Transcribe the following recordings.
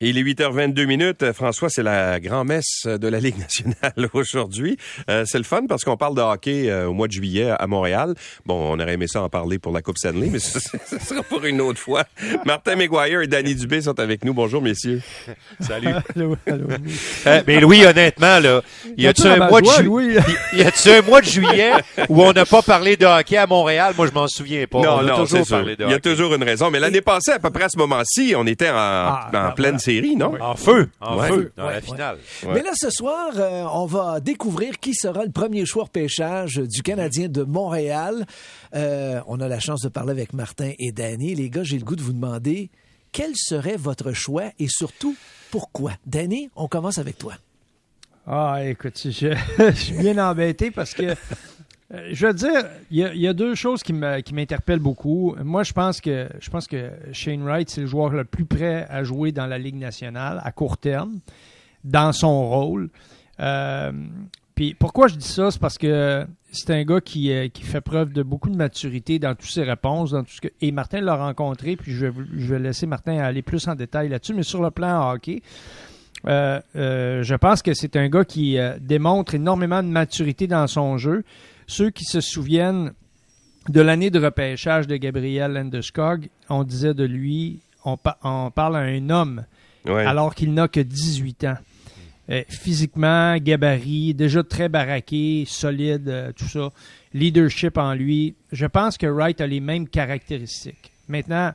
Il est 8h22 minutes. François, c'est la grand-messe de la Ligue nationale aujourd'hui. Euh, c'est le fun parce qu'on parle de hockey euh, au mois de juillet à Montréal. Bon, on aurait aimé ça en parler pour la Coupe Stanley, mais ce, sera pour une autre fois. Martin McGuire et Danny Dubé sont avec nous. Bonjour, messieurs. Salut. allô, allô. Euh, mais Louis, honnêtement, là, y a-tu un, mois de juillet y a-tu un mois de juillet où on n'a pas parlé de hockey à Montréal? Moi, je m'en souviens pas. Non, non, toujours parlé de hockey. Il y a toujours une raison. Mais l'année passée, à peu près à ce moment-ci, on était en, ah, ben pleine non? En feu, en feu, dans la finale. Mais là, ce soir, euh, on va découvrir qui sera le premier choix pêchage du Canadien de Montréal. Euh, on a la chance de parler avec Martin et Danny. Les gars, j'ai le goût de vous demander quel serait votre choix et surtout pourquoi? Danny, on commence avec toi. Ah, écoute, je, je suis bien embêté parce que je veux dire, il y, a, deux choses qui m'interpellent beaucoup. Moi, je pense que je pense que Shane Wright, c'est le joueur le plus prêt à jouer dans la Ligue nationale à court terme, dans son rôle. Euh, puis pourquoi je dis ça, c'est parce que c'est un gars qui, euh, qui fait preuve de beaucoup de maturité dans toutes ses réponses, dans tout ce que. Et Martin l'a rencontré, puis je vais laisser Martin aller plus en détail là-dessus, mais sur le plan hockey. je pense que c'est un gars qui démontre énormément de maturité dans son jeu. Ceux qui se souviennent de l'année de repêchage de Gabriel Landeskog, on disait de lui, on, parle à un homme, alors qu'il n'a que 18 ans. Euh, physiquement, gabarit, déjà très baraqué, solide, euh, tout ça. Leadership en lui. Je pense que Wright a les mêmes caractéristiques. Maintenant,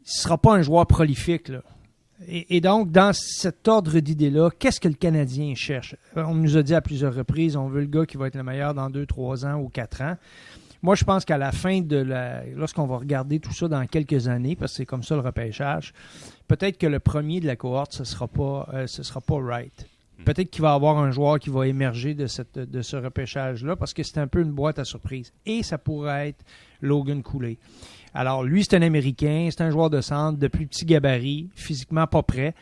il ne sera pas un joueur prolifique, là. Et, donc, dans cet ordre d'idées-là, qu'est-ce que le Canadien cherche? On nous a dit à plusieurs reprises, on veut le gars qui va être le meilleur dans deux, trois ans ou quatre ans. Moi, je pense qu'à la fin de la. Lorsqu'on va regarder tout ça dans quelques années, parce que c'est comme ça le repêchage, peut-être que le premier de la cohorte, ce ne sera pas, euh, ce sera pas right. Hmm. Peut-être qu'il va y avoir un joueur qui va émerger de, cette, de ce repêchage-là, parce que c'est un peu une boîte à surprise. Et ça pourrait être Logan Cooley. Alors, lui, c'est un Américain, c'est un joueur de centre de plus petit gabarit, physiquement pas prêt,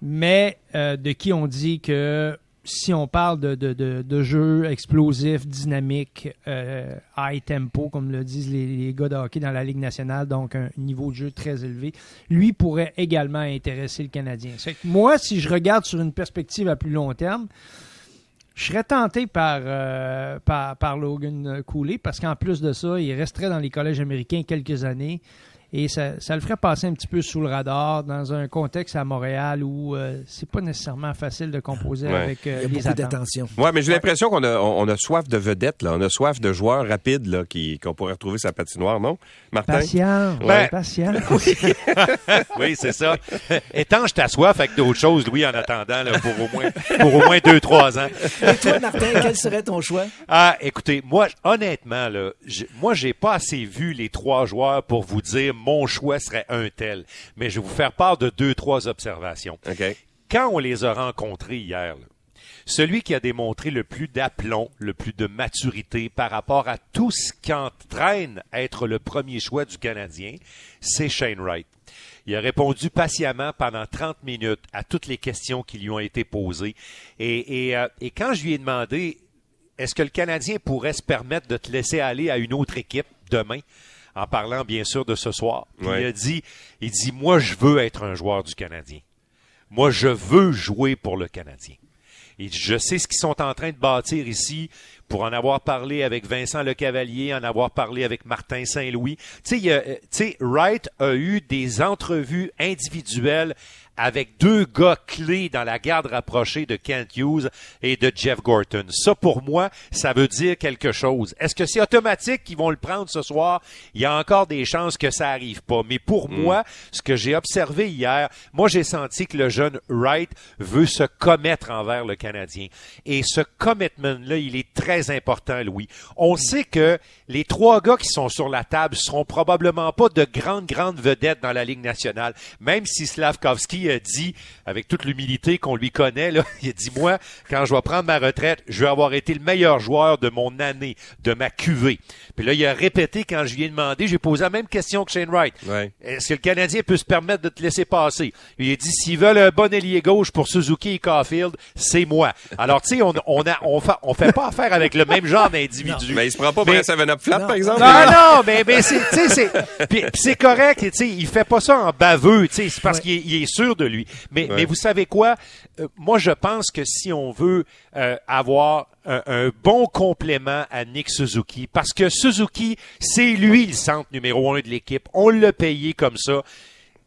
mais euh, de qui on dit que si on parle de, de, de, jeu explosif, dynamique, euh, high tempo, comme le disent les, gars de hockey dans la Ligue nationale, donc un niveau de jeu très élevé, lui pourrait également intéresser le Canadien. moi, si je regarde sur une perspective à plus long terme, je serais tenté par, euh, par, par, Logan Cooley parce qu'en plus de ça, il resterait dans les collèges américains quelques années. Et ça, ça, le ferait passer un petit peu sous le radar dans un contexte à Montréal où euh, c'est pas nécessairement facile de composer avec euh, Il y a beaucoup d'attention. Oui, mais j'ai l'impression qu'on a, on a soif de vedettes, là. On a soif de joueurs rapides là, qui, qu'on pourrait retrouver sa patinoire, non? Martin? Patient, ouais. patient. oui, c'est ça. Étanche ta soif avec d'autres choses, Louis, en attendant là, pour, au moins, pour au moins deux, trois ans. Et toi, Martin, quel serait ton choix? Ah, écoutez, moi, honnêtement, là, moi, j'ai pas assez vu les trois joueurs pour vous dire mon choix serait un tel. Mais je vais vous faire part de deux, trois observations. Quand on les a rencontrés hier, celui qui a démontré le plus d'aplomb, le plus de maturité par rapport à tout ce qu'entraîne être le premier choix du Canadien, c'est Shane Wright. Il a répondu patiemment pendant 30 minutes à toutes les questions qui lui ont été posées. Et, euh, et quand je lui ai demandé, est-ce que le Canadien pourrait se permettre de te laisser aller à une autre équipe demain? En parlant bien sûr de ce soir. Il a dit, il dit, moi je veux être un joueur du Canadien. Moi je veux jouer pour le Canadien. Et je sais ce qu'ils sont en train de bâtir ici pour en avoir parlé avec Vincent Lecavalier, en avoir parlé avec Martin Saint-Louis. Tu sais, Wright a eu des entrevues individuelles avec deux gars clés dans la garde rapprochée de Kent Hughes et de Jeff Gorton. Ça, pour moi, ça veut dire quelque chose. Est-ce que c'est automatique qu'ils vont le prendre ce soir? Il y a encore des chances que ça arrive pas. Mais pour hmm. moi, ce que j'ai observé hier, moi, j'ai senti que le jeune Wright veut se commettre envers le Canadien. Et ce commitment-là, il est très important, Louis. On sait que les trois gars qui sont sur la table seront probablement pas de grandes, grandes vedettes dans la Ligue nationale, même si Slavkovski a dit, avec toute l'humilité qu'on lui connaît, là, il a dit, moi, quand je vais prendre ma retraite, je vais avoir été le meilleur joueur de mon année, de ma cuvée. Puis là, il a répété quand je lui ai demandé, j'ai posé la même question que Shane Wright. Est-ce que le Canadien peut se permettre de te laisser passer? Il a dit, s'ils veulent un bon ailier gauche pour Suzuki et Caulfield, c'est moi. Alors, tu sais, on, on, a, on, fait, on fait pas affaire avec le même genre d'individu. Mais il se prend pas pour un 7 up flat, par exemple? Non, non, mais, mais c'est, c'est, c'est correct, tu sais, il fait pas ça en baveux, tu sais, c'est parce qu'il est sûr sûr de lui. Mais, mais vous savez quoi? Euh, moi, je pense que si on veut euh, avoir un, un, bon complément à Nick Suzuki, parce que Suzuki, c'est lui le centre numéro un de l'équipe. On l'a payé comme ça.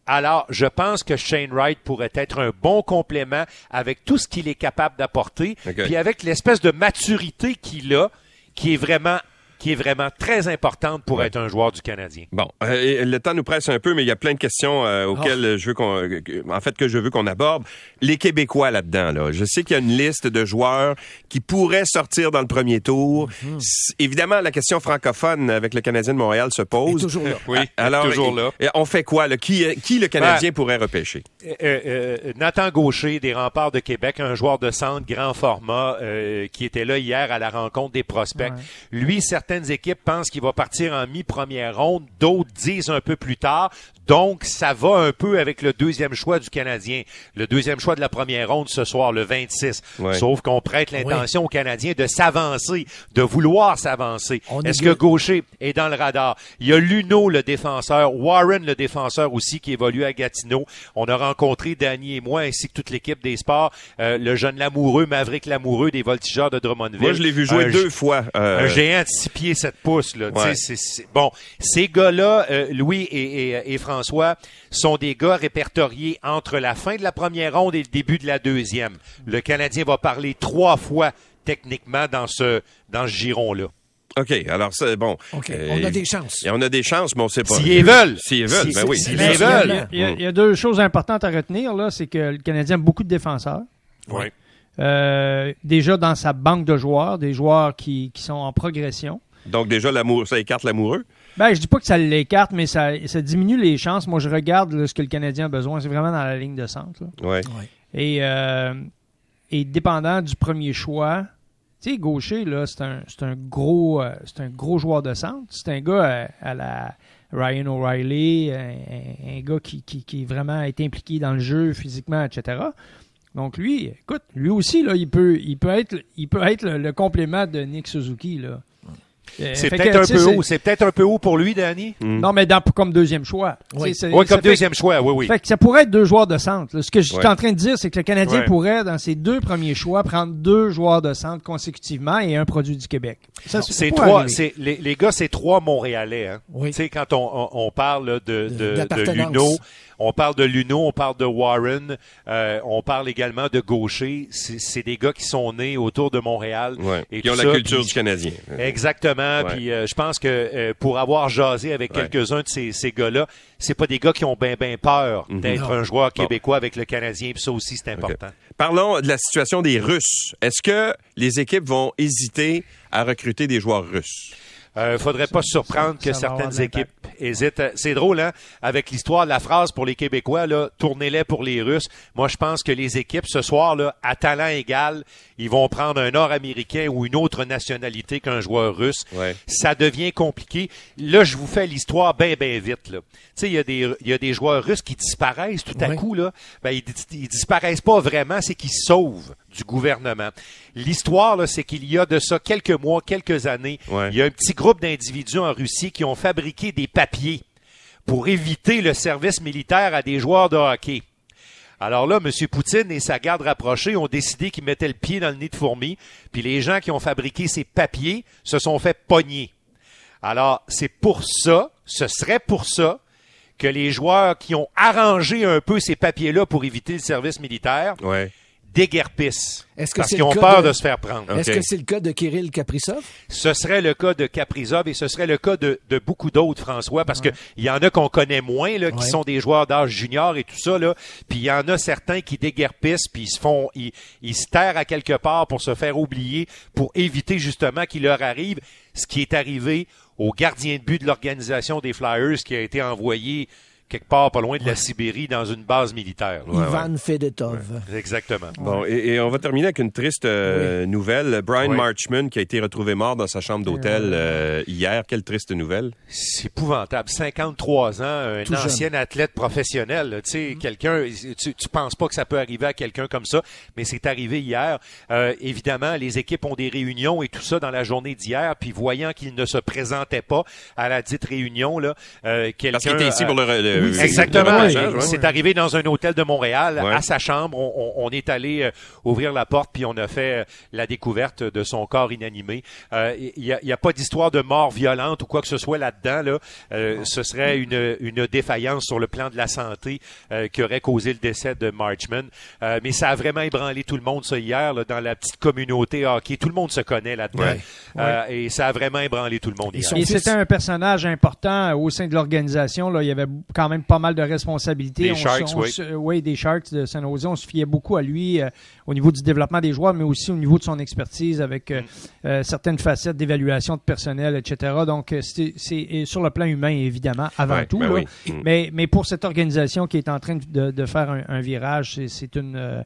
Alors, je pense que Shane Wright pourrait être un bon complément avec tout ce qu'il est capable d'apporter, puis avec l'espèce de maturité qu'il a, qui est vraiment qui est vraiment très importante pour être un joueur du Canadien. Bon, euh, le temps nous presse un peu, mais il y a plein de questions euh, auxquelles oh. je veux qu'on, en fait, que je veux qu'on aborde. Les Québécois là-dedans, là. Je sais qu'il y a une liste de joueurs qui pourraient sortir dans le premier tour. Mhm. Évidemment, la question francophone avec le Canadien de Montréal se pose. toujours là. Oui, alors, toujours là. on fait quoi? Là? Qui, qui le Canadien ben, pourrait repêcher? Euh, Nathan Gaucher, des Remparts de Québec, un joueur de centre grand format qui était là hier à la rencontre des prospects. Lui, certains équipes pensent qu'il va partir en mi-première ronde, d'autres disent un peu plus tard. Donc, ça va un peu avec le deuxième choix du Canadien. Le deuxième choix de la première ronde ce soir, le 26. Sauf qu'on prête l'intention aux Canadiens de s'avancer, de vouloir s'avancer. Est-ce que Gaucher est dans le radar? Il y a Luno, le défenseur, Warren, le défenseur aussi, qui évolue à Gatineau. On a rencontré Danny et moi, ainsi que toute l'équipe des sports, euh, le jeune Lamoureux, Maverick Lamoureux des voltigeurs de Drummondville. Moi, je l'ai vu jouer deux fois. Euh, un géant de six pieds, pouces. Là. Bon, ces gars-là, euh, Louis et, et, et François, sont des gars répertoriés entre la fin de la première ronde et le début de la deuxième. Le Canadien va parler trois fois techniquement dans ce, dans ce giron-là. OK, alors c'est bon. Euh, on a des chances. on a des chances, mais on sait pas. S'ils veulent. S'ils veulent, ben oui. S'ils veulent. Il y, a, deux choses importantes à retenir, là. C'est que le Canadien a beaucoup de défenseurs. Oui. Euh, déjà dans sa banque de joueurs, des joueurs qui, qui sont en progression. Donc déjà, l'amour, ça écarte l'amoureux? Ben, je dis pas que ça l'écarte, mais ça, ça diminue les chances. Moi, je regarde ce que le Canadien a besoin. C'est vraiment dans la ligne de centre. Ouais. Et, euh, et dépendant du premier choix, tu sais, gaucher, là, c'est un, c'est un gros, euh, c'est un gros joueur de centre. C'est un gars à, la Ryan O'Reilly, un, gars qui, qui, qui vraiment est impliqué dans le jeu physiquement, etc. Donc lui, écoute, lui aussi, là, il peut, il peut être, il peut être le, le complément de Nick Suzuki, là. Euh, c'est peut-être un peu haut. C'est peut-être un peu haut pour lui, Danny. Hmm. Non, mais dans, comme deuxième choix. Oui, comme deuxième choix, oui, oui. Fait que ça pourrait être deux joueurs de centre. Ce que je suis en train de dire, c'est que le Canadien pourrait, dans ses deux premiers choix, prendre deux joueurs de centre consécutivement et un produit du Québec. c'est trois. C'est les, les, gars, c'est trois Montréalais. Hein. Tu sais, quand on, on, on parle de de, de, de Luno, on parle de Luno, on parle de Warren, euh, on parle également de Gaucher. C'est des gars qui sont nés autour de Montréal. et qui ont la culture du Canadien. Exactement. Puis euh, je pense que euh, pour avoir jasé avec quelques-uns de ces, ces gars-là, c'est pas des gars qui ont bien ben peur mhm. d'être un joueur québécois avec le Canadien. Puis ça aussi, c'est important. Parlons de la situation des Russes. Est-ce que les équipes vont hésiter à recruter des joueurs russes? Euh, faudrait pas se surprendre que certaines équipes hésitent. C'est drôle, hein? Avec l'histoire de la phrase pour les Québécois, là, tournez-les pour les Russes. Moi, je pense que les équipes, ce soir, là, à talent égal, ils vont prendre un Nord-Américain ou une autre nationalité qu'un joueur russe. Ça devient compliqué. Là, je vous fais l'histoire bien, bien vite, là. Tu sais, il y a des, il y a des joueurs russes qui disparaissent tout à coup, là. Ben, ils, ils disparaissent pas vraiment, c'est qu'ils sauvent du gouvernement. L'histoire, c'est qu'il y a de ça quelques mois, quelques années, il y a un petit groupe d'individus en Russie qui ont fabriqué des papiers pour éviter le service militaire à des joueurs de hockey. Alors là, M. Poutine et sa garde rapprochée ont décidé qu'ils mettaient le pied dans le nid de fourmis, puis les gens qui ont fabriqué ces papiers se sont fait pogner. Alors, c'est pour ça, ce serait pour ça, que les joueurs qui ont arrangé un peu ces papiers-là pour éviter le service militaire, déguerpissent. parce qu'ils ont peur de... se faire prendre. Est-ce que c'est le cas de Kirill Kaprizov? Ce serait le cas de Kaprizov et ce serait le cas de, beaucoup d'autres, François, parce que il y en a qu'on connaît moins, là, qui sont des joueurs d'âge junior et tout ça, là. Puis il y en a certains qui déguerpissent, puis ils se font, ils, ils se terrent à quelque part pour se faire oublier, pour éviter justement qu'il leur arrive ce qui est arrivé au gardien de but de l'organisation des Flyers qui a été envoyé quelque part pas loin de la Sibérie dans une base militaire. Ivan Fedotov. Exactement. Bon, et, on va terminer avec une triste euh, nouvelle. Brian Marchman qui a été retrouvé mort dans sa chambre d'hôtel euh, hier. Quelle triste nouvelle. C'est épouvantable. 53 ans, un ancien athlète professionnel. Tu sais, mm. quelqu'un, tu, tu penses pas que ça peut arriver à quelqu'un comme ça, mais c'est arrivé hier. Euh, évidemment, les équipes ont des réunions et tout ça dans la journée d'hier, puis voyant qu'il ne se présentait pas à la dite réunion, là, quelqu'un... Parce qu'il était ici pour le euh, Exactement. ouais, C'est arrivé dans un hôtel de Montréal, Ouais. à sa chambre. On, on- on est allé euh, ouvrir la porte, puis on a fait euh, la découverte de son corps inanimé. Euh, Il n'y a, a pas d'histoire de mort violente ou quoi que ce soit là-dedans. Là. Euh, ce serait une, une défaillance sur le plan de la santé euh, qui aurait causé le décès de Marchman. Euh, mais ça a vraiment ébranlé tout le monde, ça, hier, là, dans la petite communauté hockey. Tout le monde se connaît là-dedans. Ouais. Euh, et ça a vraiment ébranlé tout le monde Et hier. Et fils- c'était un personnage important au sein de l'organisation. Là, il y avait quand même pas mal de responsabilités. Des On Sharks, on oui. oui, des Sharks de San Jose. On se fiait beaucoup à lui euh, au niveau du développement des joueurs, mais aussi au niveau de son expertise avec euh, euh, certaines facettes d'évaluation de personnel, etc. Donc, c'est sur le plan humain, évidemment, avant Ouais, tout. ben là. oui. Mm. mais, mais pour cette organisation qui est en train de, de faire un, un virage, c'est une...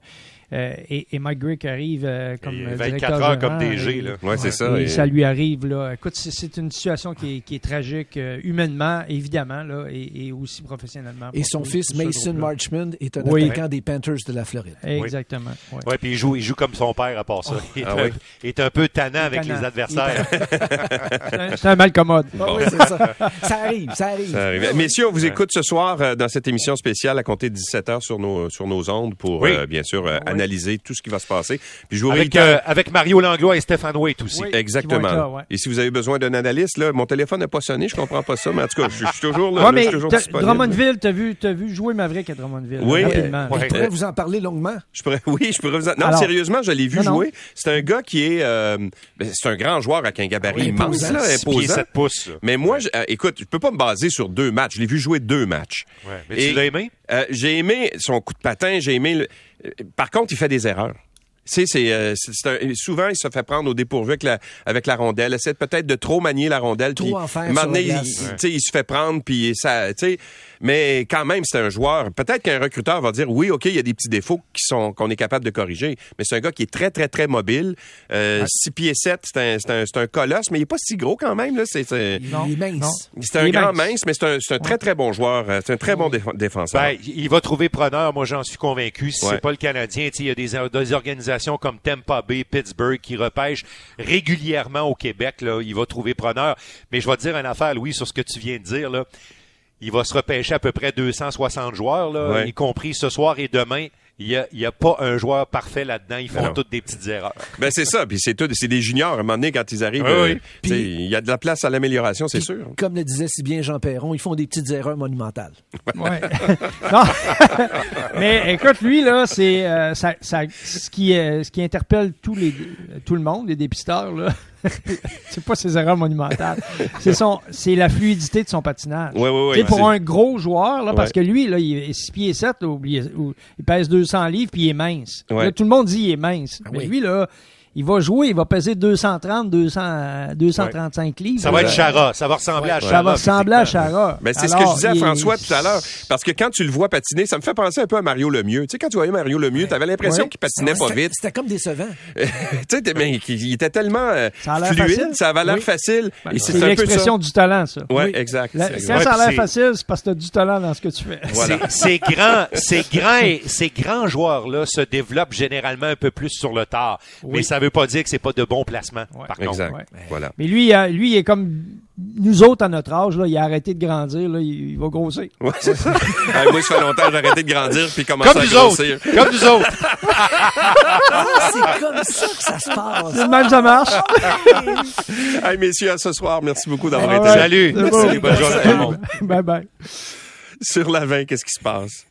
euh, et, et Mike Grick arrive euh, comme Et euh, 24 directeur heures comme DG, et- là. Ouais, c'est ça. et et- ça lui arrive là. Écoute, c'est- une situation qui est, qui est tragique euh, humainement, évidemment là, et, et aussi professionnellement. Et son tout- fils, tout Mason. Marchman, est un Oui. attaquant des Panthers de la Floride. Exactement. ouais. Ouais, puis il joue, il joue comme son père à part ça. Il est, Ah un, oui. il est un peu tannant avec tannant. les adversaires. C'est un- un mal commode. Ah oui, c'est ça. Ça arrive, ça arrive. Ça arrive. Messieurs, on vous écoute ce soir euh, dans cette émission spéciale à compter de 17h sur nos, sur nos ondes pour, Oui. euh, bien sûr, euh, analyser tout ce qui va se passer. Puis je vous avec, réitère- euh, avec Mario Langlois et Stéphane Waite aussi. Oui. Exactement. Là, ouais. Et si vous avez besoin d'un analyste, là, mon téléphone n'a pas sonné, je comprends pas ça, mais en tout cas, je, je suis toujours là, Ouais, je mais suis toujours t'as- disponible. Drummondville, t'as vu, t'as vu jouer Maverick à Drummondville Oui. rapidement. Ouais. Je pourrais vous en parler longuement. Je pourrais, oui, je pourrais vous en... Non, Alors- sérieusement, je l'ai vu Non, jouer. C'est un gars qui est... euh, ben, c'est un grand joueur avec un gabarit Oui, immense, imposant. là, imposant. 7 pouces. là. Mais moi, je- euh, écoute, je peux pas me baser sur deux matchs. Je l'ai vu jouer deux matchs. Ouais. Mais Et- tu l'as aimé? Euh, j'ai aimé son coup de patin, j'ai aimé... le- euh, Par contre, il fait des erreurs. Tu sais, c'est, euh, c'est- c'est un- souvent, il se fait prendre au dépourvu avec la, avec la rondelle. Essaie peut-être de trop manier la rondelle. Trop en faire donné, il, glace. il- tu sais, il se fait prendre, puis ça... tu sais, Mais quand même, c'est un joueur. Peut-être qu'un recruteur va dire, oui, OK, il y a des petits défauts qui sont qu'on est capable de corriger. Mais c'est un gars qui est très, très, très mobile. Euh, 6 pieds 7, c'est un, c'est un, c'est un colosse, mais il est pas si gros quand même. Là. C'est, c'est, Non, Il est mince. c'est un grand mince. mince, mais c'est un, c'est un très, très bon joueur. Euh, C'est un très bon déf- défenseur. Ben, il va trouver preneur, moi j'en suis convaincu. Si Ouais. c'est pas le Canadien, tu sais, il y a des, des organisations comme Tampa Bay, Pittsburgh qui repêchent régulièrement au Québec. Là, il va trouver preneur. Mais je vais te dire une affaire, Louis, sur ce que tu viens de dire. Là. Il va se repêcher à peu près 260 joueurs, là, Ouais. y compris ce soir et demain. Il n'y a, il y a pas un joueur parfait là-dedans. Ils font non. toutes des petites erreurs. Ben c'est ça, puis c'est tout, c'est des juniors. À un moment donné, quand ils arrivent, Oui, euh, oui. il y a de la place à l'amélioration, c'est sûr. Comme le disait si bien Jean Perron, ils font des petites erreurs monumentales. Ouais. non. Mais écoute, lui, là, c'est euh, ça, ça- ce, qui, euh, ce qui interpelle tous les, tout le monde, les dépisteurs, là. c'est pas ses erreurs monumentales. C'est son, c'est la fluidité de son patinage. Ouais, ouais, ouais, Tu sais, pour un gros joueur, là, parce que lui, là, il est 6 pieds 7, là, ou- il pèse 200 livres, puis il est mince. Ouais. Là, tout le monde dit il est mince. Mais oui. lui, là, il va jouer, il va peser 230, 200, euh, 235 livres. Ça va être là. Chara. Ça va ressembler à Chara. Ça va ressembler à. Chara. Ben, c'est ce que je disais à François tout à l'heure. Parce que quand tu le vois patiner, ça me fait penser un peu à Mario Lemieux. Tu sais, quand tu voyais Mario Lemieux, t'avais l'impression Ouais. qu'il patinait pas vite. C'était comme décevant. tu sais, mais il était tellement euh, Ça fluide, facile. ça avait l'air Oui. facile. Ben, c'est l'expression du talent, ça. Ouais, Oui. exact. La- quand Ouais, ça a l'air facile, c'est parce que tu as du talent dans ce que tu fais. Voilà. Ces, ces grands, ces grands, et- ces grands joueurs-là se développent généralement un peu plus sur le tard. Mais ça veut pas dire que c'est pas de bons placements. Ouais. Par contre. Exact. Ouais. Voilà. Mais lui, il a- lui, il est comme nous autres à notre âge, là, il a arrêté de grandir, là, il, il va grossir. Ouais, c'est ça. Ah, moi, ça fait longtemps j'ai arrêté de grandir puis commencer Comme à nous autres. grossir. Comme nous autres. Ah, c'est comme ça que ça se passe. De même, ça marche. Hey, messieurs, à ce soir, merci beaucoup d'avoir All été là. Salut. Bon. Salut, bonne journée à tout le monde. bye bye. Sur la 20, qu'est-ce qui se passe?